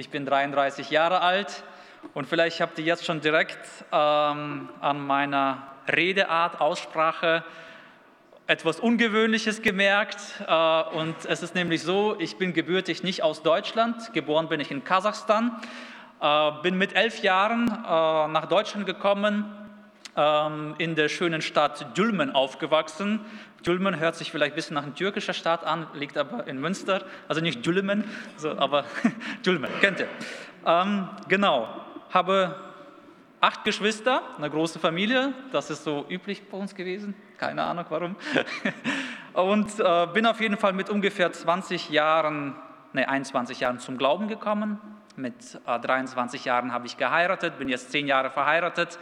Ich bin 33 Jahre alt und vielleicht habt ihr jetzt schon direkt ähm, an meiner Redeart, Aussprache etwas Ungewöhnliches gemerkt. Äh, und es ist nämlich so, ich bin gebürtig nicht aus Deutschland, geboren bin ich in Kasachstan, äh, bin mit elf Jahren äh, nach Deutschland gekommen, in der schönen Stadt Dülmen aufgewachsen. Dülmen hört sich vielleicht ein bisschen nach einer türkischen Stadt an, liegt aber in Münster, also nicht Dülmen, so, aber Dülmen, kennt ihr. Ähm, genau, habe acht Geschwister, eine große Familie, das ist so üblich bei uns gewesen, keine Ahnung warum. Und äh, bin auf jeden Fall mit ungefähr 20 Jahren, ne 21 Jahren zum Glauben gekommen. Mit äh, 23 Jahren habe ich geheiratet, bin jetzt zehn Jahre verheiratet,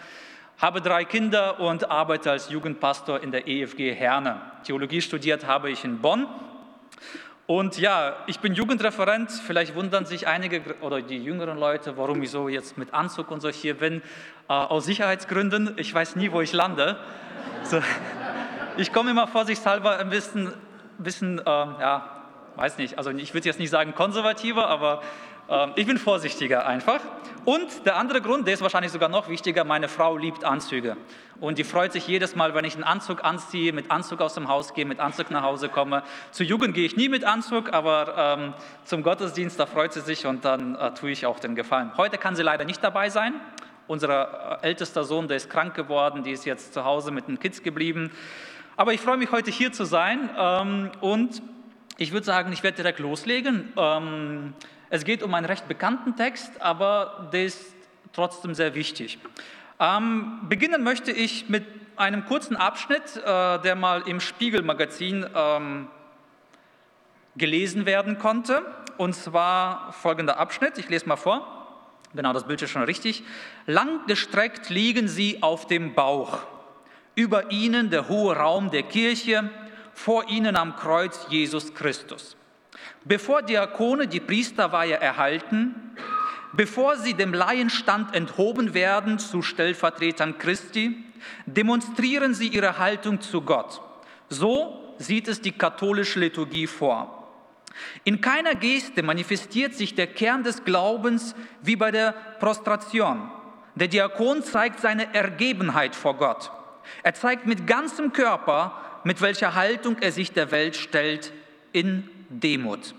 habe drei Kinder und arbeite als Jugendpastor in der EFG Herne. Theologie studiert habe ich in Bonn und ja, ich bin Jugendreferent. Vielleicht wundern sich einige oder die jüngeren Leute, warum ich so jetzt mit Anzug und so hier bin. Äh, aus Sicherheitsgründen. Ich weiß nie, wo ich lande. So. Ich komme immer vorsichtshalber ein bisschen, bisschen ähm, ja, weiß nicht, also ich würde jetzt nicht sagen konservativer, aber ich bin vorsichtiger einfach. Und der andere Grund, der ist wahrscheinlich sogar noch wichtiger, meine Frau liebt Anzüge. Und die freut sich jedes Mal, wenn ich einen Anzug anziehe, mit Anzug aus dem Haus gehe, mit Anzug nach Hause komme. Zur Jugend gehe ich nie mit Anzug, aber ähm, zum Gottesdienst, da freut sie sich und dann äh, tue ich auch den Gefallen. Heute kann sie leider nicht dabei sein. Unser äh, ältester Sohn, der ist krank geworden, die ist jetzt zu Hause mit den Kids geblieben. Aber ich freue mich, heute hier zu sein ähm, und ich würde sagen, ich werde direkt loslegen. Ähm, es geht um einen recht bekannten Text, aber der ist trotzdem sehr wichtig. Ähm, beginnen möchte ich mit einem kurzen Abschnitt, äh, der mal im Spiegel-Magazin ähm, gelesen werden konnte. Und zwar folgender Abschnitt, ich lese mal vor. Genau, das Bild ist schon richtig. Langgestreckt liegen sie auf dem Bauch. Über ihnen der hohe Raum der Kirche, vor ihnen am Kreuz Jesus Christus. Bevor Diakone die Priesterweihe erhalten, bevor sie dem Laienstand enthoben werden zu Stellvertretern Christi, demonstrieren sie ihre Haltung zu Gott. So sieht es die katholische Liturgie vor. In keiner Geste manifestiert sich der Kern des Glaubens wie bei der Prostration. Der Diakon zeigt seine Ergebenheit vor Gott. Er zeigt mit ganzem Körper, mit welcher Haltung er sich der Welt stellt, in Demut.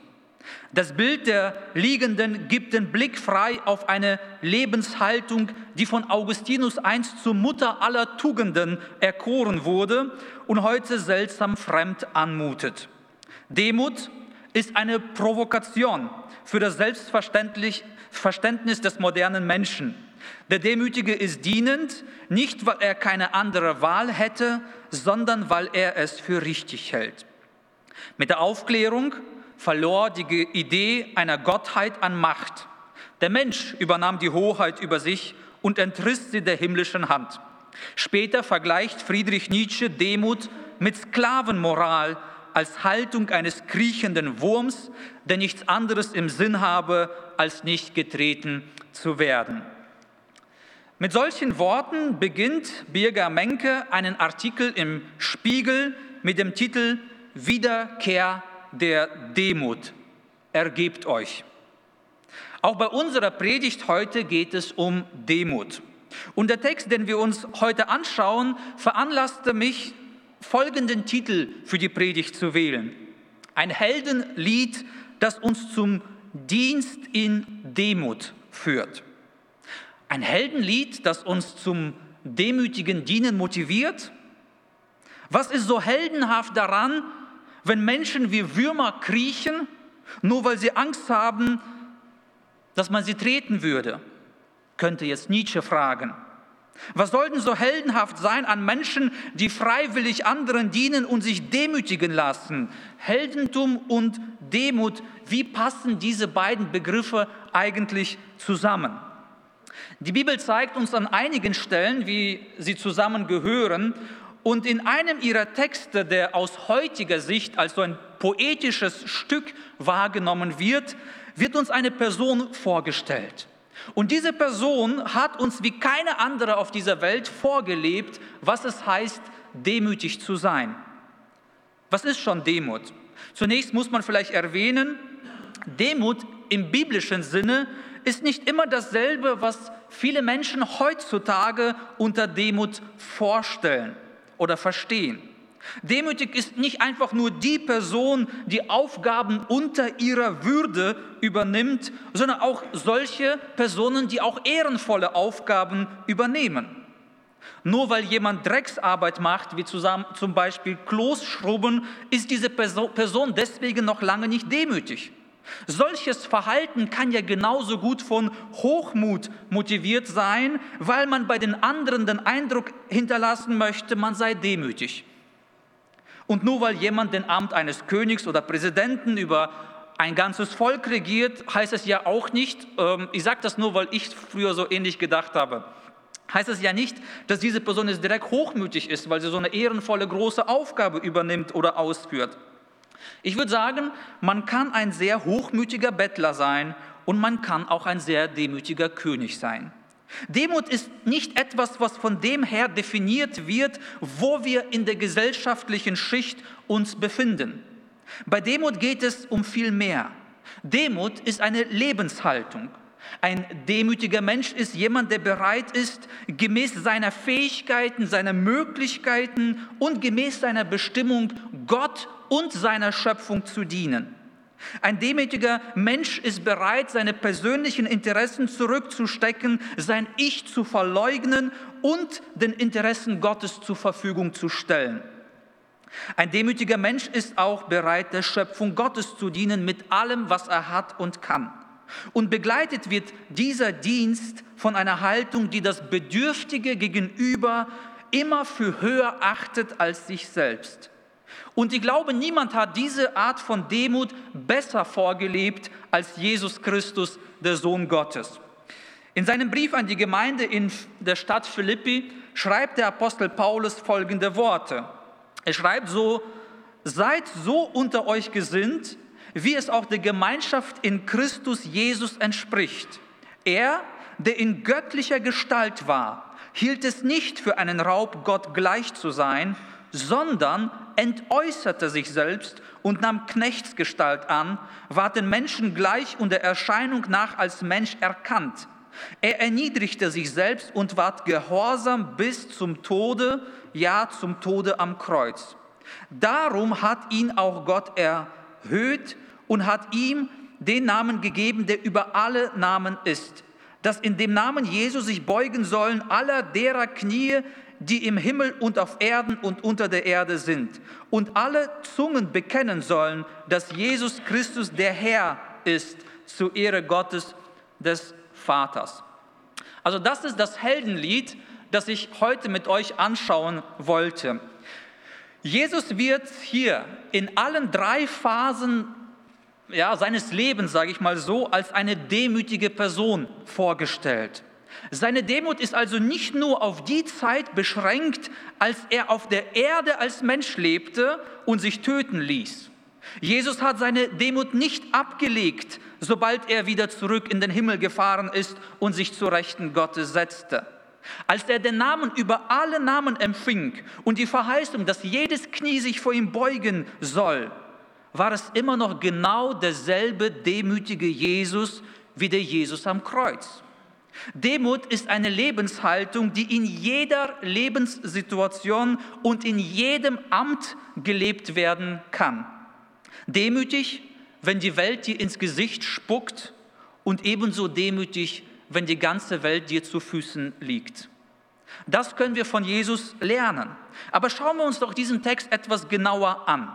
Das Bild der Liegenden gibt den Blick frei auf eine Lebenshaltung, die von Augustinus einst zur Mutter aller Tugenden erkoren wurde und heute seltsam fremd anmutet. Demut ist eine Provokation für das Selbstverständnis des modernen Menschen. Der Demütige ist dienend, nicht weil er keine andere Wahl hätte, sondern weil er es für richtig hält. Mit der Aufklärung verlor die Idee einer Gottheit an Macht. Der Mensch übernahm die Hoheit über sich und entriss sie der himmlischen Hand. Später vergleicht Friedrich Nietzsche Demut mit Sklavenmoral als Haltung eines kriechenden Wurms, der nichts anderes im Sinn habe, als nicht getreten zu werden. Mit solchen Worten beginnt Birger Menke einen Artikel im Spiegel mit dem Titel Wiederkehr der Demut. Ergebt euch. Auch bei unserer Predigt heute geht es um Demut. Und der Text, den wir uns heute anschauen, veranlasste mich, folgenden Titel für die Predigt zu wählen. Ein Heldenlied, das uns zum Dienst in Demut führt. Ein Heldenlied, das uns zum demütigen Dienen motiviert. Was ist so heldenhaft daran, wenn Menschen wie Würmer kriechen, nur weil sie Angst haben, dass man sie treten würde, könnte jetzt Nietzsche fragen. Was soll denn so heldenhaft sein an Menschen, die freiwillig anderen dienen und sich demütigen lassen? Heldentum und Demut, wie passen diese beiden Begriffe eigentlich zusammen? Die Bibel zeigt uns an einigen Stellen, wie sie zusammengehören und in einem ihrer Texte, der aus heutiger Sicht als so ein poetisches Stück wahrgenommen wird, wird uns eine Person vorgestellt. Und diese Person hat uns wie keine andere auf dieser Welt vorgelebt, was es heißt, demütig zu sein. Was ist schon Demut? Zunächst muss man vielleicht erwähnen, Demut im biblischen Sinne ist nicht immer dasselbe, was viele Menschen heutzutage unter Demut vorstellen oder verstehen. Demütig ist nicht einfach nur die Person, die Aufgaben unter ihrer Würde übernimmt, sondern auch solche Personen, die auch ehrenvolle Aufgaben übernehmen. Nur weil jemand Drecksarbeit macht, wie zusammen, zum Beispiel Klos schrubben, ist diese Person deswegen noch lange nicht demütig. Solches Verhalten kann ja genauso gut von Hochmut motiviert sein, weil man bei den anderen den Eindruck hinterlassen möchte, man sei demütig. Und nur weil jemand den Amt eines Königs oder Präsidenten über ein ganzes Volk regiert, heißt es ja auch nicht, ähm, ich sage das nur, weil ich früher so ähnlich gedacht habe, heißt es ja nicht, dass diese Person jetzt direkt hochmütig ist, weil sie so eine ehrenvolle große Aufgabe übernimmt oder ausführt. Ich würde sagen, man kann ein sehr hochmütiger Bettler sein und man kann auch ein sehr demütiger König sein. Demut ist nicht etwas, was von dem her definiert wird, wo wir in der gesellschaftlichen Schicht uns befinden. Bei Demut geht es um viel mehr. Demut ist eine Lebenshaltung. Ein demütiger Mensch ist jemand, der bereit ist, gemäß seiner Fähigkeiten, seiner Möglichkeiten und gemäß seiner Bestimmung Gott und seiner Schöpfung zu dienen. Ein demütiger Mensch ist bereit, seine persönlichen Interessen zurückzustecken, sein Ich zu verleugnen und den Interessen Gottes zur Verfügung zu stellen. Ein demütiger Mensch ist auch bereit, der Schöpfung Gottes zu dienen mit allem, was er hat und kann. Und begleitet wird dieser Dienst von einer Haltung, die das Bedürftige gegenüber immer für höher achtet als sich selbst. Und ich glaube, niemand hat diese Art von Demut besser vorgelebt als Jesus Christus, der Sohn Gottes. In seinem Brief an die Gemeinde in der Stadt Philippi schreibt der Apostel Paulus folgende Worte. Er schreibt so, seid so unter euch gesinnt, wie es auch der Gemeinschaft in Christus Jesus entspricht. Er, der in göttlicher Gestalt war, hielt es nicht für einen Raub, Gott gleich zu sein, sondern entäußerte sich selbst und nahm Knechtsgestalt an, war den Menschen gleich und der Erscheinung nach als Mensch erkannt. Er erniedrigte sich selbst und ward gehorsam bis zum Tode, ja zum Tode am Kreuz. Darum hat ihn auch Gott erhöht und hat ihm den Namen gegeben, der über alle Namen ist, dass in dem Namen Jesus sich beugen sollen aller derer Knie, die im Himmel und auf Erden und unter der Erde sind. Und alle Zungen bekennen sollen, dass Jesus Christus der Herr ist, zur Ehre Gottes des Vaters. Also das ist das Heldenlied, das ich heute mit euch anschauen wollte. Jesus wird hier in allen drei Phasen ja, seines Lebens, sage ich mal so, als eine demütige Person vorgestellt. Seine Demut ist also nicht nur auf die Zeit beschränkt, als er auf der Erde als Mensch lebte und sich töten ließ. Jesus hat seine Demut nicht abgelegt, sobald er wieder zurück in den Himmel gefahren ist und sich zur Rechten Gottes setzte. Als er den Namen über alle Namen empfing und die Verheißung, dass jedes Knie sich vor ihm beugen soll, war es immer noch genau derselbe demütige Jesus wie der Jesus am Kreuz. Demut ist eine Lebenshaltung, die in jeder Lebenssituation und in jedem Amt gelebt werden kann. Demütig, wenn die Welt dir ins Gesicht spuckt und ebenso demütig, wenn die ganze Welt dir zu Füßen liegt. Das können wir von Jesus lernen. Aber schauen wir uns doch diesen Text etwas genauer an.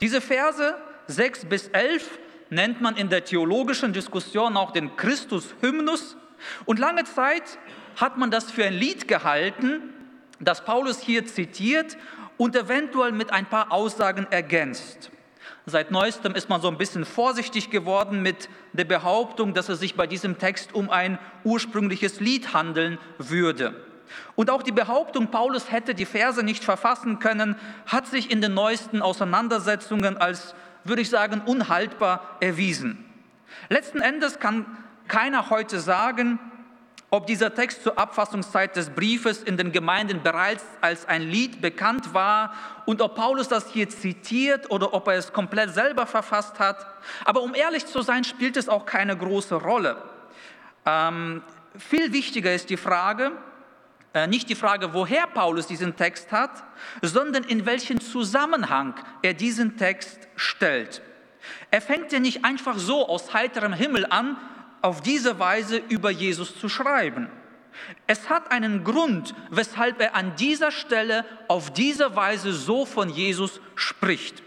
Diese Verse 6 bis 11 nennt man in der theologischen Diskussion auch den Christus-Hymnus und lange Zeit hat man das für ein Lied gehalten, das Paulus hier zitiert und eventuell mit ein paar Aussagen ergänzt. Seit neuestem ist man so ein bisschen vorsichtig geworden mit der Behauptung, dass es sich bei diesem Text um ein ursprüngliches Lied handeln würde. Und auch die Behauptung, Paulus hätte die Verse nicht verfassen können, hat sich in den neuesten Auseinandersetzungen als, würde ich sagen, unhaltbar erwiesen. Letzten Endes kann keiner heute sagen, Ob dieser Text zur Abfassungszeit des Briefes in den Gemeinden bereits als ein Lied bekannt war und ob Paulus das hier zitiert oder ob er es komplett selber verfasst hat. Aber um ehrlich zu sein, spielt es auch keine große Rolle. Ähm, viel wichtiger ist die Frage, äh, nicht die Frage, woher Paulus diesen Text hat, sondern in welchen Zusammenhang er diesen Text stellt. Er fängt ja nicht einfach so aus heiterem Himmel an, auf diese Weise über Jesus zu schreiben. Es hat einen Grund, weshalb er an dieser Stelle auf diese Weise so von Jesus spricht.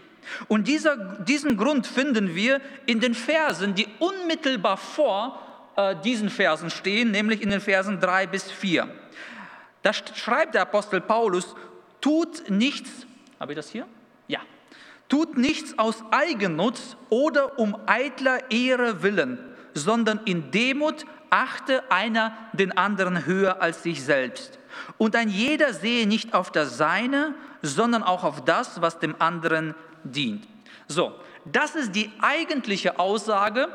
Und dieser, diesen Grund finden wir in den Versen, die unmittelbar vor äh, diesen Versen stehen, nämlich in den Versen 3 bis 4. Da schreibt der Apostel Paulus, tut nichts, habe ich das hier? Ja. Tut nichts aus Eigennutz oder um eitler Ehre willen, sondern in Demut achte einer den anderen höher als sich selbst. Und ein jeder sehe nicht auf das Seine, sondern auch auf das, was dem anderen dient. So, das ist die eigentliche Aussage,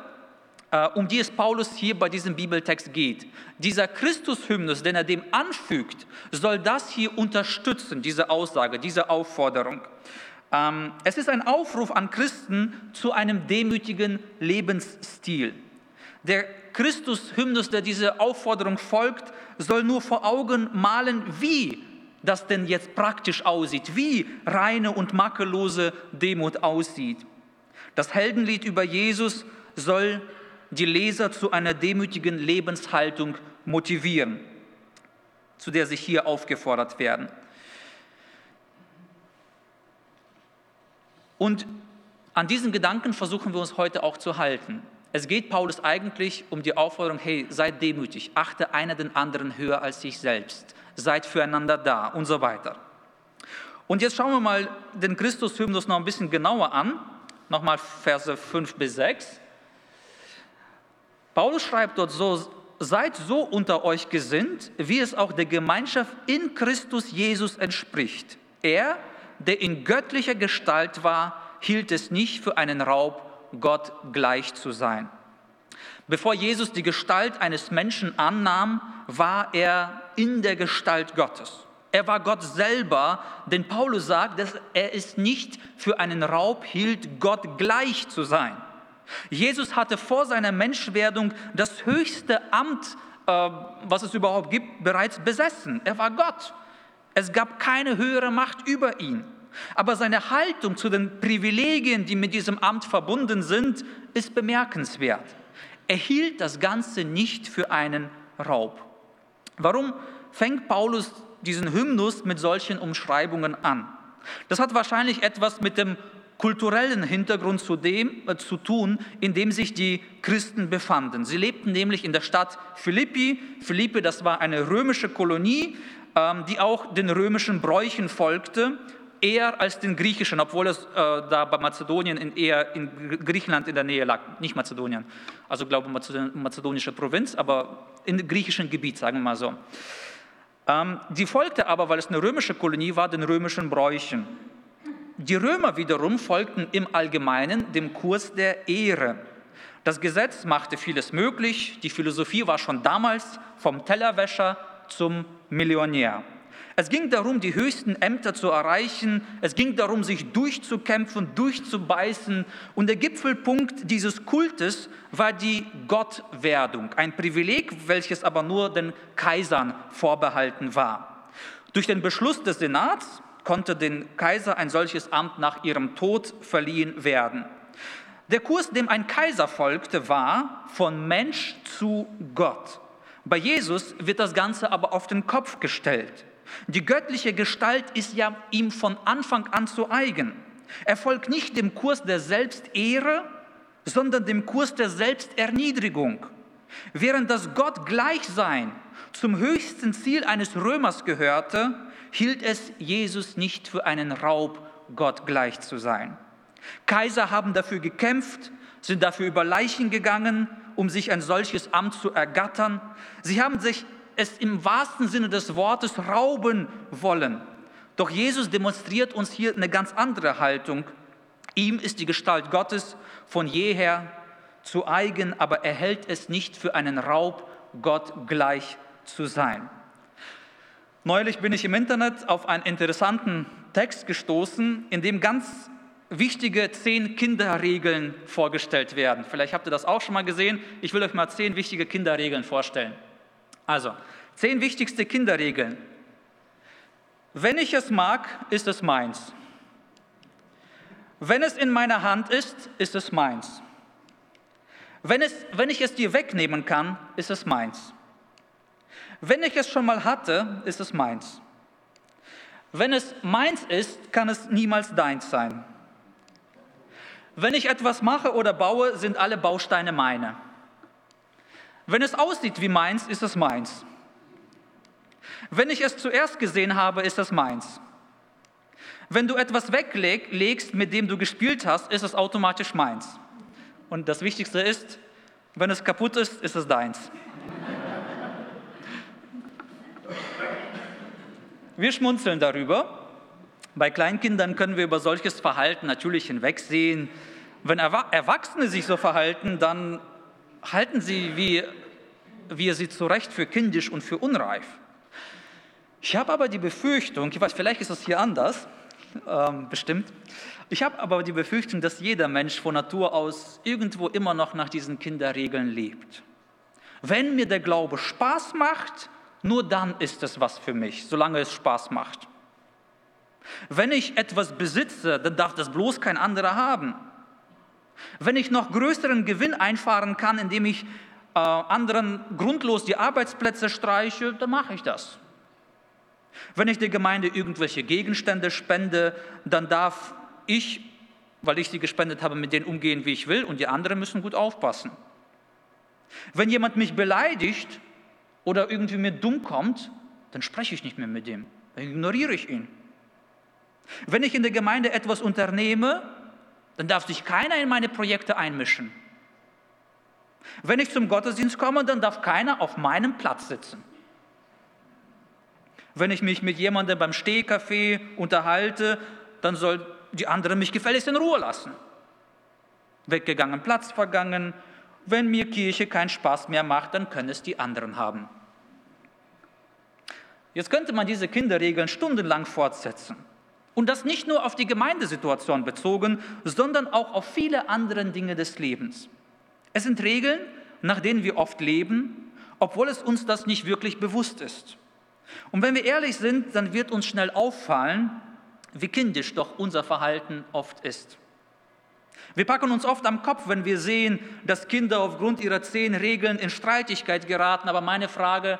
äh, um die es Paulus hier bei diesem Bibeltext geht. Dieser Christus-Hymnus, den er dem anfügt, soll das hier unterstützen, diese Aussage, diese Aufforderung. Ähm, es ist ein Aufruf an Christen zu einem demütigen Lebensstil. Der Christus-Hymnus, der diese Aufforderung folgt, soll nur vor Augen malen, wie das denn jetzt praktisch aussieht, wie reine und makellose Demut aussieht. Das Heldenlied über Jesus soll die Leser zu einer demütigen Lebenshaltung motivieren, zu der sie hier aufgefordert werden. Und an diesen Gedanken versuchen wir uns heute auch zu halten. Es geht Paulus eigentlich um die Aufforderung, hey, seid demütig, achte einer den anderen höher als sich selbst, seid füreinander da und so weiter. Und jetzt schauen wir mal den Christus-Hymnus noch ein bisschen genauer an, nochmal Verse 5 bis 6. Paulus schreibt dort so, seid so unter euch gesinnt, wie es auch der Gemeinschaft in Christus Jesus entspricht. Er, der in göttlicher Gestalt war, hielt es nicht für einen Raub, Gott gleich zu sein. Bevor Jesus die Gestalt eines Menschen annahm, war er in der Gestalt Gottes. Er war Gott selber, denn Paulus sagt, dass er es nicht für einen Raub hielt, Gott gleich zu sein. Jesus hatte vor seiner Menschwerdung das höchste Amt, äh, was es überhaupt gibt, bereits besessen. Er war Gott. Es gab keine höhere Macht über ihn. Aber seine Haltung zu den Privilegien, die mit diesem Amt verbunden sind, ist bemerkenswert. Er hielt das Ganze nicht für einen Raub. Warum fängt Paulus diesen Hymnus mit solchen Umschreibungen an? Das hat wahrscheinlich etwas mit dem kulturellen Hintergrund zu, dem, äh, zu tun, in dem sich die Christen befanden. Sie lebten nämlich in der Stadt Philippi. Philippi, das war eine römische Kolonie, ähm, die auch den römischen Bräuchen folgte eher als den griechischen, obwohl es äh, da bei Mazedonien in, eher in Griechenland in der Nähe lag, nicht Mazedonien, also glaube mazedonische Provinz, aber im griechischen Gebiet, sagen wir mal so. Ähm, die folgte aber, weil es eine römische Kolonie war, den römischen Bräuchen. Die Römer wiederum folgten im Allgemeinen dem Kurs der Ehre. Das Gesetz machte vieles möglich, die Philosophie war schon damals vom Tellerwäscher zum Millionär. Es ging darum, die höchsten Ämter zu erreichen. Es ging darum, sich durchzukämpfen, durchzubeißen. Und der Gipfelpunkt dieses Kultes war die Gottwerdung, ein Privileg, welches aber nur den Kaisern vorbehalten war. Durch den Beschluss des Senats konnte dem Kaiser ein solches Amt nach ihrem Tod verliehen werden. Der Kurs, dem ein Kaiser folgte, war von Mensch zu Gott. Bei Jesus wird das Ganze aber auf den Kopf gestellt. Die göttliche Gestalt ist ja ihm von Anfang an zu eigen. Er folgt nicht dem Kurs der Selbstehre, sondern dem Kurs der Selbsterniedrigung. Während das Gottgleichsein zum höchsten Ziel eines Römers gehörte, hielt es Jesus nicht für einen Raub, Gott gleich zu sein. Kaiser haben dafür gekämpft, sind dafür über Leichen gegangen, um sich ein solches Amt zu ergattern. Sie haben sich es im wahrsten Sinne des Wortes rauben wollen. Doch Jesus demonstriert uns hier eine ganz andere Haltung. Ihm ist die Gestalt Gottes von jeher zu eigen, aber er hält es nicht für einen Raub, Gott gleich zu sein. Neulich bin ich im Internet auf einen interessanten Text gestoßen, in dem ganz wichtige zehn Kinderregeln vorgestellt werden. Vielleicht habt ihr das auch schon mal gesehen. Ich will euch mal zehn wichtige Kinderregeln vorstellen. Also, zehn wichtigste Kinderregeln. Wenn ich es mag, ist es meins. Wenn es in meiner Hand ist, ist es meins. Wenn, es, wenn ich es dir wegnehmen kann, ist es meins. Wenn ich es schon mal hatte, ist es meins. Wenn es meins ist, kann es niemals deins sein. Wenn ich etwas mache oder baue, sind alle Bausteine meine. Wenn es aussieht wie meins, ist es meins. Wenn ich es zuerst gesehen habe, ist es meins. Wenn du etwas weglegst, mit dem du gespielt hast, ist es automatisch meins. Und das Wichtigste ist, wenn es kaputt ist, ist es deins. Wir schmunzeln darüber. Bei Kleinkindern können wir über solches Verhalten natürlich hinwegsehen. Wenn Erwachsene sich so verhalten, dann halten sie wie, wir sie zurecht für kindisch und für unreif. Ich habe aber die Befürchtung, ich weiß, vielleicht ist es hier anders, ähm, bestimmt. Ich habe aber die Befürchtung, dass jeder Mensch von Natur aus irgendwo immer noch nach diesen Kinderregeln lebt. Wenn mir der Glaube Spaß macht, nur dann ist es was für mich, solange es Spaß macht. Wenn ich etwas besitze, dann darf das bloß kein anderer haben. Wenn ich noch größeren Gewinn einfahren kann, indem ich äh, anderen grundlos die Arbeitsplätze streiche, dann mache ich das. Wenn ich der Gemeinde irgendwelche Gegenstände spende, dann darf ich, weil ich sie gespendet habe, mit denen umgehen, wie ich will, und die anderen müssen gut aufpassen. Wenn jemand mich beleidigt oder irgendwie mir dumm kommt, dann spreche ich nicht mehr mit dem, dann ignoriere ich ihn. Wenn ich in der Gemeinde etwas unternehme, dann darf sich keiner in meine Projekte einmischen. Wenn ich zum Gottesdienst komme, dann darf keiner auf meinem Platz sitzen. Wenn ich mich mit jemandem beim Stehkaffee unterhalte, dann soll die andere mich gefälligst in Ruhe lassen. Weggegangen, Platz vergangen. Wenn mir Kirche keinen Spaß mehr macht, dann können es die anderen haben. Jetzt könnte man diese Kinderregeln stundenlang fortsetzen. Und das nicht nur auf die Gemeindesituation bezogen, sondern auch auf viele andere Dinge des Lebens. Es sind Regeln, nach denen wir oft leben, obwohl es uns das nicht wirklich bewusst ist. Und wenn wir ehrlich sind, dann wird uns schnell auffallen, wie kindisch doch unser Verhalten oft ist. Wir packen uns oft am Kopf, wenn wir sehen, dass Kinder aufgrund ihrer zehn Regeln in Streitigkeit geraten. Aber meine Frage,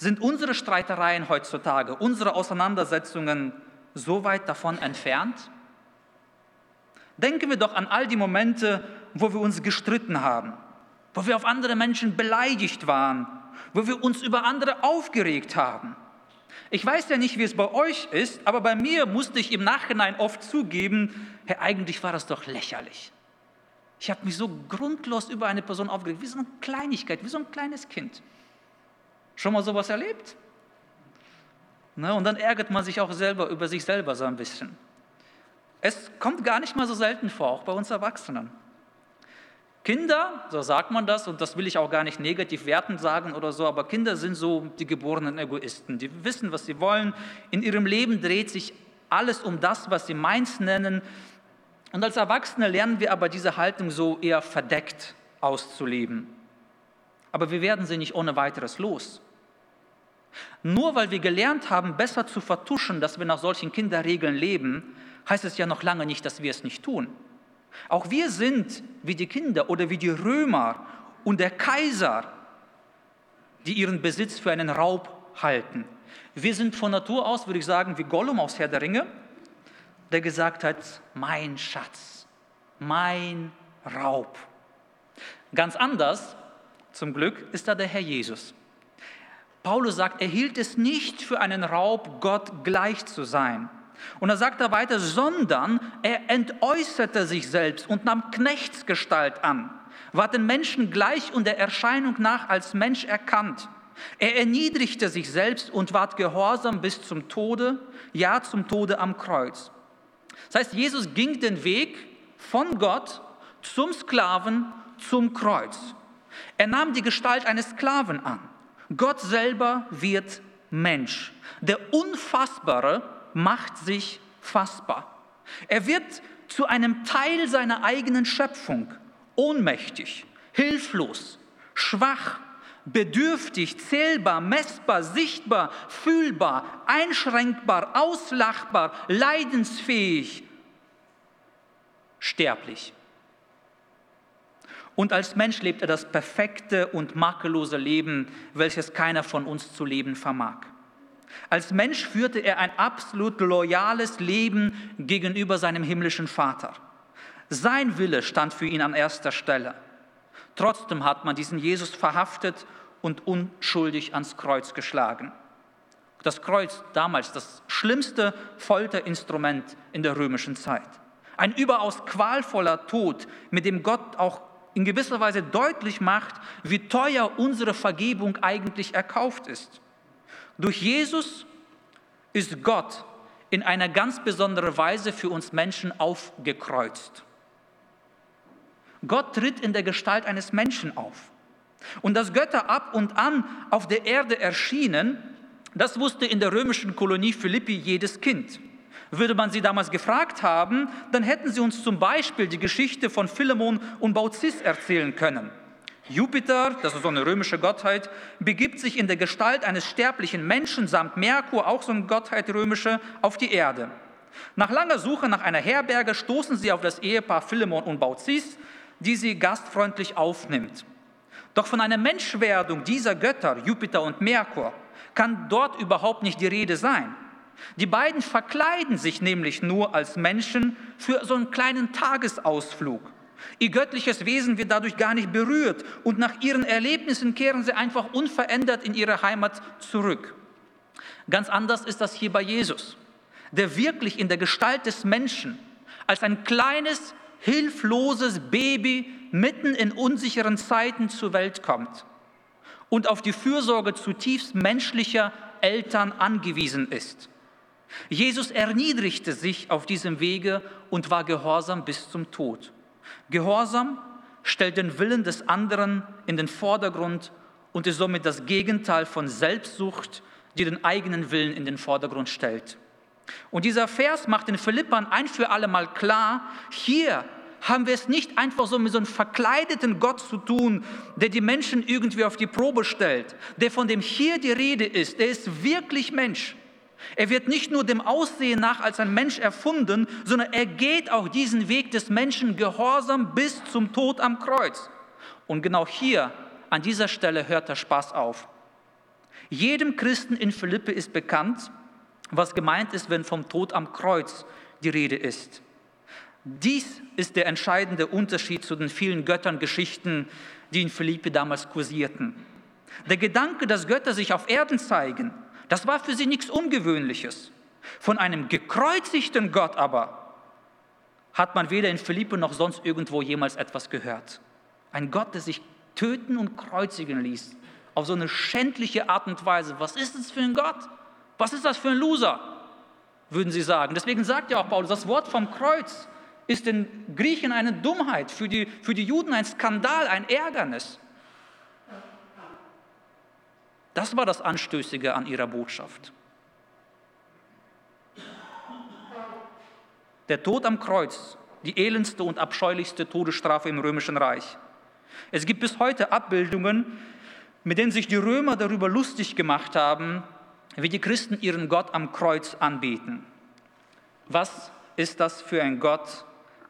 sind unsere Streitereien heutzutage, unsere Auseinandersetzungen so weit davon entfernt? Denken wir doch an all die Momente, wo wir uns gestritten haben, wo wir auf andere Menschen beleidigt waren, wo wir uns über andere aufgeregt haben. Ich weiß ja nicht, wie es bei euch ist, aber bei mir musste ich im Nachhinein oft zugeben, hey, eigentlich war das doch lächerlich. Ich habe mich so grundlos über eine Person aufgeregt, wie so eine Kleinigkeit, wie so ein kleines Kind. Schon mal sowas erlebt? Ne, und dann ärgert man sich auch selber über sich selber so ein bisschen. Es kommt gar nicht mal so selten vor, auch bei uns Erwachsenen. Kinder, so sagt man das, und das will ich auch gar nicht negativ wertend sagen oder so, aber Kinder sind so die geborenen Egoisten. Die wissen, was sie wollen. In ihrem Leben dreht sich alles um das, was sie meins nennen. Und als Erwachsene lernen wir aber diese Haltung so eher verdeckt auszuleben. Aber wir werden sie nicht ohne weiteres los. Nur weil wir gelernt haben, besser zu vertuschen, dass wir nach solchen Kinderregeln leben, heißt es ja noch lange nicht, dass wir es nicht tun. Auch wir sind wie die Kinder oder wie die Römer und der Kaiser, die ihren Besitz für einen Raub halten. Wir sind von Natur aus, würde ich sagen, wie Gollum aus Herr der Ringe, der gesagt hat, mein Schatz, mein Raub. Ganz anders, zum Glück, ist da der Herr Jesus. Paulus sagt, er hielt es nicht für einen Raub, Gott gleich zu sein. Und er sagt da weiter, sondern er entäußerte sich selbst und nahm Knechtsgestalt an, war den Menschen gleich und der Erscheinung nach als Mensch erkannt. Er erniedrigte sich selbst und ward gehorsam bis zum Tode, ja zum Tode am Kreuz. Das heißt, Jesus ging den Weg von Gott zum Sklaven zum Kreuz. Er nahm die Gestalt eines Sklaven an. Gott selber wird Mensch. Der Unfassbare macht sich fassbar. Er wird zu einem Teil seiner eigenen Schöpfung, ohnmächtig, hilflos, schwach, bedürftig, zählbar, messbar, sichtbar, fühlbar, einschränkbar, auslachbar, leidensfähig, sterblich. Und als Mensch lebt er das perfekte und makellose Leben, welches keiner von uns zu leben vermag. Als Mensch führte er ein absolut loyales Leben gegenüber seinem himmlischen Vater. Sein Wille stand für ihn an erster Stelle. Trotzdem hat man diesen Jesus verhaftet und unschuldig ans Kreuz geschlagen. Das Kreuz damals das schlimmste Folterinstrument in der römischen Zeit. Ein überaus qualvoller Tod, mit dem Gott auch in gewisser Weise deutlich macht, wie teuer unsere Vergebung eigentlich erkauft ist. Durch Jesus ist Gott in einer ganz besonderen Weise für uns Menschen aufgekreuzt. Gott tritt in der Gestalt eines Menschen auf. Und dass Götter ab und an auf der Erde erschienen, das wusste in der römischen Kolonie Philippi jedes Kind. Würde man sie damals gefragt haben, dann hätten sie uns zum Beispiel die Geschichte von Philemon und Baucis erzählen können. Jupiter, das ist so eine römische Gottheit, begibt sich in der Gestalt eines sterblichen Menschen samt Merkur, auch so eine Gottheit römische, auf die Erde. Nach langer Suche nach einer Herberge stoßen sie auf das Ehepaar Philemon und Baucis, die sie gastfreundlich aufnimmt. Doch von einer Menschwerdung dieser Götter, Jupiter und Merkur, kann dort überhaupt nicht die Rede sein. Die beiden verkleiden sich nämlich nur als Menschen für so einen kleinen Tagesausflug. Ihr göttliches Wesen wird dadurch gar nicht berührt und nach ihren Erlebnissen kehren sie einfach unverändert in ihre Heimat zurück. Ganz anders ist das hier bei Jesus, der wirklich in der Gestalt des Menschen als ein kleines, hilfloses Baby mitten in unsicheren Zeiten zur Welt kommt und auf die Fürsorge zutiefst menschlicher Eltern angewiesen ist. Jesus erniedrigte sich auf diesem Wege und war gehorsam bis zum Tod. Gehorsam stellt den Willen des anderen in den Vordergrund und ist somit das Gegenteil von Selbstsucht, die den eigenen Willen in den Vordergrund stellt. Und dieser Vers macht den Philippern ein für alle Mal klar, hier haben wir es nicht einfach so mit so einem verkleideten Gott zu tun, der die Menschen irgendwie auf die Probe stellt, der von dem hier die Rede ist, der ist wirklich Mensch. Er wird nicht nur dem Aussehen nach als ein Mensch erfunden, sondern er geht auch diesen Weg des Menschen gehorsam bis zum Tod am Kreuz. Und genau hier, an dieser Stelle, hört der Spaß auf. Jedem Christen in Philippe ist bekannt, was gemeint ist, wenn vom Tod am Kreuz die Rede ist. Dies ist der entscheidende Unterschied zu den vielen Götterngeschichten, die in Philippi damals kursierten. Der Gedanke, dass Götter sich auf Erden zeigen, das war für sie nichts Ungewöhnliches. Von einem gekreuzigten Gott aber hat man weder in Philippi noch sonst irgendwo jemals etwas gehört. Ein Gott, der sich töten und kreuzigen ließ, auf so eine schändliche Art und Weise. Was ist das für ein Gott? Was ist das für ein Loser? Würden sie sagen. Deswegen sagt ja auch Paulus, das Wort vom Kreuz ist den Griechen eine Dummheit, für die, für die Juden ein Skandal, ein Ärgernis. Das war das Anstößige an ihrer Botschaft. Der Tod am Kreuz, die elendste und abscheulichste Todesstrafe im römischen Reich. Es gibt bis heute Abbildungen, mit denen sich die Römer darüber lustig gemacht haben, wie die Christen ihren Gott am Kreuz anbeten. Was ist das für ein Gott,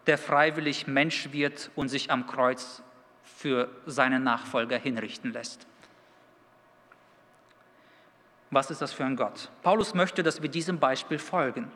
der freiwillig Mensch wird und sich am Kreuz für seine Nachfolger hinrichten lässt. Was ist das für ein Gott? Paulus möchte, dass wir diesem Beispiel folgen.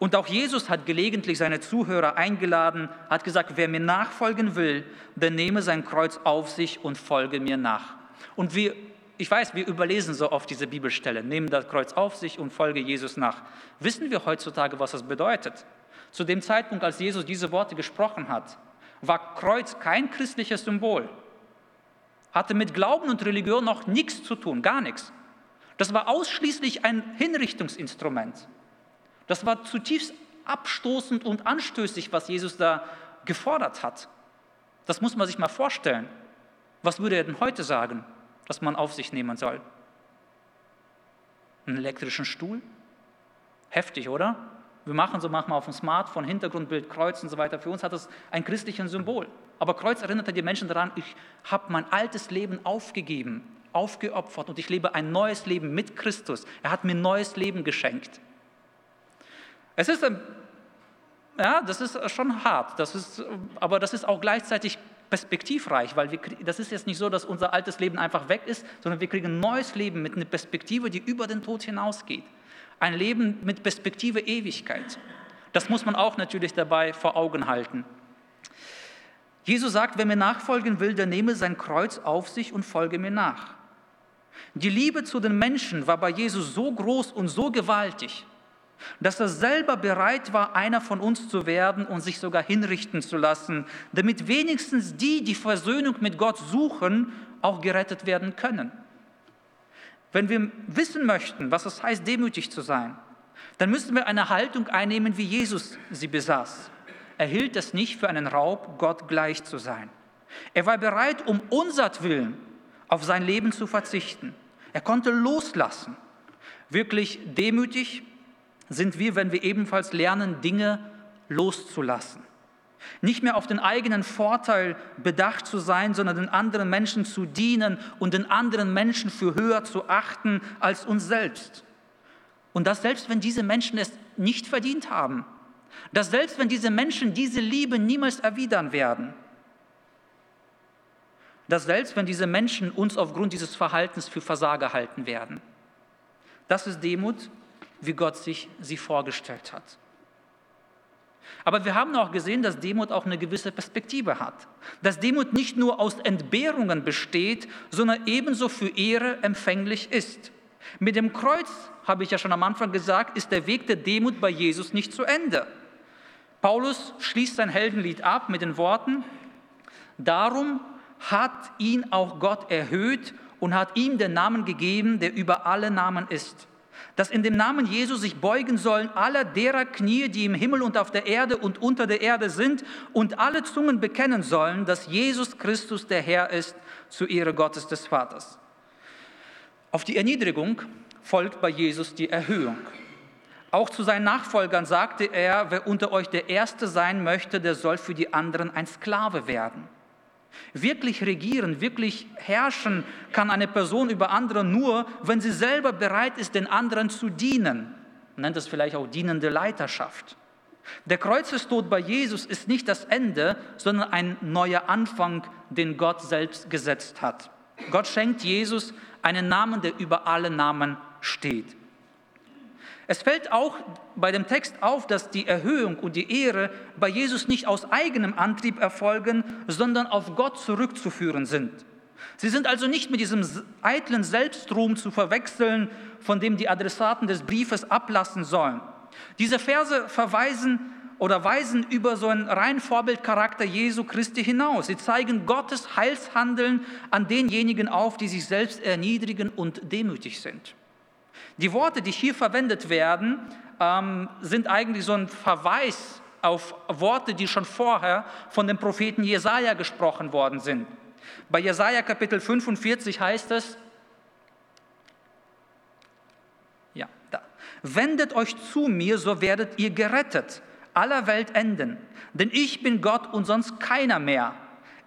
Und auch Jesus hat gelegentlich seine Zuhörer eingeladen, hat gesagt, wer mir nachfolgen will, der nehme sein Kreuz auf sich und folge mir nach. Und wir, ich weiß, wir überlesen so oft diese Bibelstelle, nehmen das Kreuz auf sich und folge Jesus nach. Wissen wir heutzutage, was das bedeutet? Zu dem Zeitpunkt, als Jesus diese Worte gesprochen hat, war Kreuz kein christliches Symbol, hatte mit Glauben und Religion noch nichts zu tun, gar nichts. Das war ausschließlich ein Hinrichtungsinstrument. Das war zutiefst abstoßend und anstößig, was Jesus da gefordert hat. Das muss man sich mal vorstellen. Was würde er denn heute sagen, dass man auf sich nehmen soll? Einen elektrischen Stuhl? Heftig, oder? Wir machen so manchmal auf dem Smartphone Hintergrundbild, Kreuz und so weiter. Für uns hat das ein christliches Symbol. Aber Kreuz erinnerte die Menschen daran, ich habe mein altes Leben aufgegeben, aufgeopfert und ich lebe ein neues Leben mit Christus. Er hat mir neues Leben geschenkt. Es ist, ja, das ist schon hart, das ist, aber das ist auch gleichzeitig perspektivreich, weil wir, das ist jetzt nicht so, dass unser altes Leben einfach weg ist, sondern wir kriegen ein neues Leben mit einer Perspektive, die über den Tod hinausgeht. Ein Leben mit Perspektive Ewigkeit. Das muss man auch natürlich dabei vor Augen halten. Jesus sagt, wer mir nachfolgen will, der nehme sein Kreuz auf sich und folge mir nach. Die Liebe zu den Menschen war bei Jesus so groß und so gewaltig, dass er selber bereit war, einer von uns zu werden und sich sogar hinrichten zu lassen, damit wenigstens die, die Versöhnung mit Gott suchen, auch gerettet werden können. Wenn wir wissen möchten, was es heißt, demütig zu sein, dann müssen wir eine Haltung einnehmen, wie Jesus sie besaß. Er hielt es nicht für einen Raub, Gott gleich zu sein. Er war bereit, um unsatwillen auf sein Leben zu verzichten. Er konnte loslassen. Wirklich demütig sind wir, wenn wir ebenfalls lernen, Dinge loszulassen. Nicht mehr auf den eigenen Vorteil bedacht zu sein, sondern den anderen Menschen zu dienen und den anderen Menschen für höher zu achten als uns selbst. Und das selbst, wenn diese Menschen es nicht verdient haben. Das selbst, wenn diese Menschen diese Liebe niemals erwidern werden. Das selbst, wenn diese Menschen uns aufgrund dieses Verhaltens für Versager halten werden. Das ist Demut, wie Gott sich sie vorgestellt hat. Aber wir haben auch gesehen, dass Demut auch eine gewisse Perspektive hat. Dass Demut nicht nur aus Entbehrungen besteht, sondern ebenso für Ehre empfänglich ist. Mit dem Kreuz, habe ich ja schon am Anfang gesagt, ist der Weg der Demut bei Jesus nicht zu Ende. Paulus schließt sein Heldenlied ab mit den Worten, darum hat ihn auch Gott erhöht und hat ihm den Namen gegeben, der über alle Namen ist dass in dem Namen Jesus sich beugen sollen aller derer Knie, die im Himmel und auf der Erde und unter der Erde sind, und alle Zungen bekennen sollen, dass Jesus Christus der Herr ist, zu Ehre Gottes des Vaters. Auf die Erniedrigung folgt bei Jesus die Erhöhung. Auch zu seinen Nachfolgern sagte er, wer unter euch der Erste sein möchte, der soll für die anderen ein Sklave werden. Wirklich regieren, wirklich herrschen kann eine Person über andere nur, wenn sie selber bereit ist, den anderen zu dienen. Man nennt es vielleicht auch dienende Leiterschaft. Der Kreuzestod bei Jesus ist nicht das Ende, sondern ein neuer Anfang, den Gott selbst gesetzt hat. Gott schenkt Jesus einen Namen, der über alle Namen steht. Es fällt auch bei dem Text auf, dass die Erhöhung und die Ehre bei Jesus nicht aus eigenem Antrieb erfolgen, sondern auf Gott zurückzuführen sind. Sie sind also nicht mit diesem eitlen Selbstruhm zu verwechseln, von dem die Adressaten des Briefes ablassen sollen. Diese Verse verweisen oder weisen über so einen rein Vorbildcharakter Jesu Christi hinaus. Sie zeigen Gottes Heilshandeln an denjenigen auf, die sich selbst erniedrigen und demütig sind. Die Worte, die hier verwendet werden, ähm, sind eigentlich so ein Verweis auf Worte, die schon vorher von dem Propheten Jesaja gesprochen worden sind. Bei Jesaja Kapitel 45 heißt es, ja, da. Wendet euch zu mir, so werdet ihr gerettet, aller Welt enden. Denn ich bin Gott und sonst keiner mehr.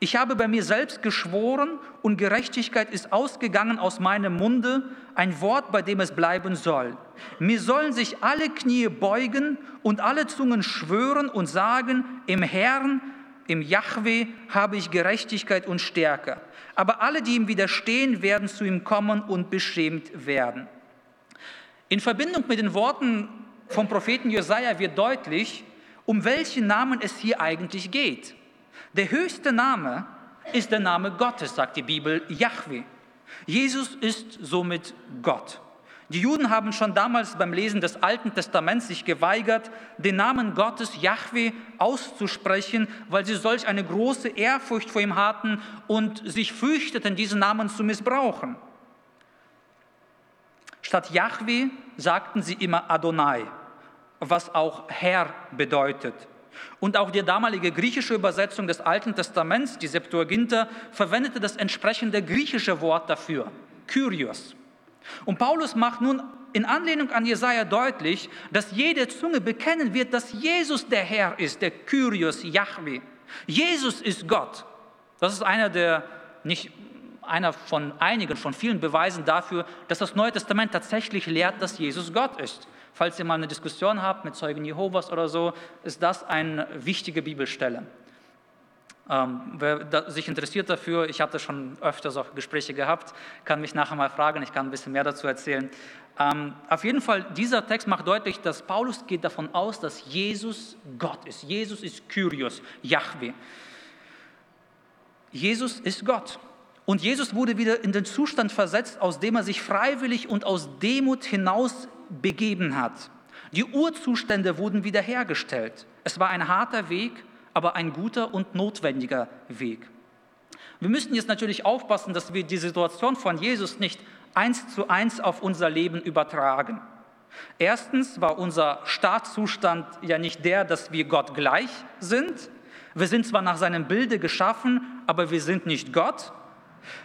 Ich habe bei mir selbst geschworen und Gerechtigkeit ist ausgegangen aus meinem Munde, ein Wort, bei dem es bleiben soll. Mir sollen sich alle Knie beugen und alle Zungen schwören und sagen, im Herrn, im Jahwe habe ich Gerechtigkeit und Stärke. Aber alle, die ihm widerstehen, werden zu ihm kommen und beschämt werden. In Verbindung mit den Worten vom Propheten Jesaja wird deutlich, um welchen Namen es hier eigentlich geht. Der höchste Name ist der Name Gottes, sagt die Bibel, Yahweh. Jesus ist somit Gott. Die Juden haben schon damals beim Lesen des Alten Testaments sich geweigert, den Namen Gottes Yahweh auszusprechen, weil sie solch eine große Ehrfurcht vor ihm hatten und sich fürchteten, diesen Namen zu missbrauchen. Statt Yahweh sagten sie immer Adonai, was auch Herr bedeutet Und auch die damalige griechische Übersetzung des Alten Testaments, die Septuaginta, verwendete das entsprechende griechische Wort dafür, Kyrios. Und Paulus macht nun in Anlehnung an Jesaja deutlich, dass jede Zunge bekennen wird, dass Jesus der Herr ist, der Kyrios, Yahweh. Jesus ist Gott. Das ist einer der, nicht einer von einigen, von vielen Beweisen dafür, dass das Neue Testament tatsächlich lehrt, dass Jesus Gott ist. Falls ihr mal eine Diskussion habt mit Zeugen Jehovas oder so, ist das eine wichtige Bibelstelle. Ähm, wer sich interessiert dafür, ich hatte schon öfter solche Gespräche gehabt, kann mich nachher mal fragen, ich kann ein bisschen mehr dazu erzählen. Ähm, auf jeden Fall, dieser Text macht deutlich, dass Paulus geht davon aus, dass Jesus Gott ist. Jesus ist Kyrios, Yahweh. Jesus ist Gott. Und Jesus wurde wieder in den Zustand versetzt, aus dem er sich freiwillig und aus Demut hinaus begeben hat. Die Urzustände wurden wiederhergestellt. Es war ein harter Weg, aber ein guter und notwendiger Weg. Wir müssen jetzt natürlich aufpassen, dass wir die Situation von Jesus nicht eins zu eins auf unser Leben übertragen. Erstens war unser Startzustand ja nicht der, dass wir Gott gleich sind. Wir sind zwar nach seinem Bilde geschaffen, aber wir sind nicht Gott.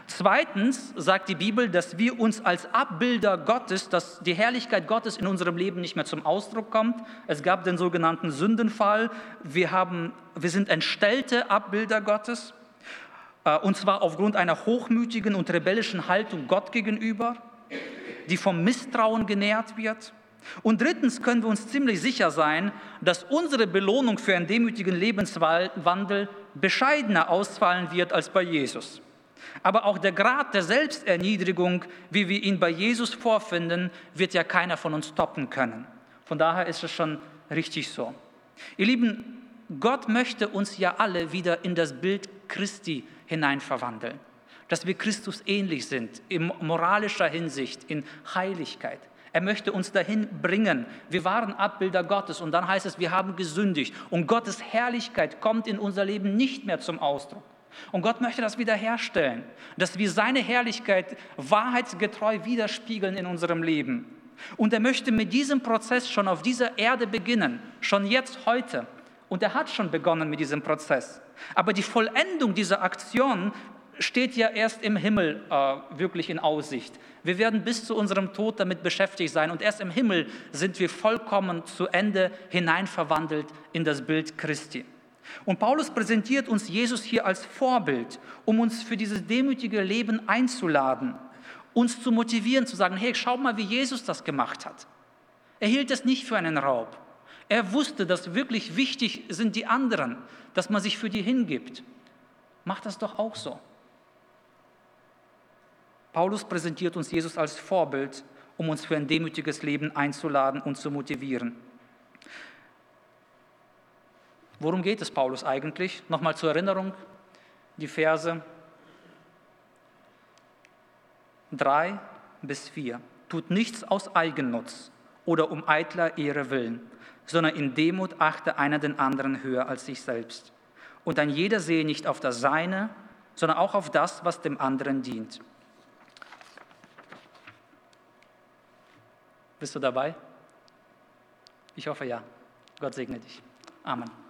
Zweitens sagt die Bibel, dass wir uns als Abbilder Gottes, dass die Herrlichkeit Gottes in unserem Leben nicht mehr zum Ausdruck kommt. Es gab den sogenannten Sündenfall. Wir, haben, wir sind entstellte Abbilder Gottes, äh, und zwar aufgrund einer hochmütigen und rebellischen Haltung Gott gegenüber, die vom Misstrauen genährt wird. Und drittens können wir uns ziemlich sicher sein, dass unsere Belohnung für einen demütigen Lebenswandel bescheidener ausfallen wird als bei Jesus. Aber auch der Grad der Selbsterniedrigung, wie wir ihn bei Jesus vorfinden, wird ja keiner von uns toppen können. Von daher ist es schon richtig so. Ihr Lieben, Gott möchte uns ja alle wieder in das Bild Christi hineinverwandeln, dass wir Christus ähnlich sind, in moralischer Hinsicht, in Heiligkeit. Er möchte uns dahin bringen. Wir waren Abbilder Gottes und dann heißt es, wir haben gesündigt und Gottes Herrlichkeit kommt in unser Leben nicht mehr zum Ausdruck. Und Gott möchte das wiederherstellen, dass wir seine Herrlichkeit wahrheitsgetreu widerspiegeln in unserem Leben. Und er möchte mit diesem Prozess schon auf dieser Erde beginnen, schon jetzt, heute. Und er hat schon begonnen mit diesem Prozess. Aber die Vollendung dieser Aktion steht ja erst im Himmel äh, wirklich in Aussicht. Wir werden bis zu unserem Tod damit beschäftigt sein und erst im Himmel sind wir vollkommen zu Ende hineinverwandelt in das Bild Christi. Und Paulus präsentiert uns Jesus hier als Vorbild, um uns für dieses demütige Leben einzuladen, uns zu motivieren, zu sagen, hey, schau mal, wie Jesus das gemacht hat. Er hielt es nicht für einen Raub. Er wusste, dass wirklich wichtig sind die anderen, dass man sich für die hingibt. Mach das doch auch so. Paulus präsentiert uns Jesus als Vorbild, um uns für ein demütiges Leben einzuladen und zu motivieren. Worum geht es Paulus eigentlich? Nochmal zur Erinnerung, die Verse 3 bis 4. Tut nichts aus Eigennutz oder um eitler Ehre willen, sondern in Demut achte einer den anderen höher als sich selbst. Und ein jeder sehe nicht auf das Seine, sondern auch auf das, was dem anderen dient. Bist du dabei? Ich hoffe ja. Gott segne dich. Amen.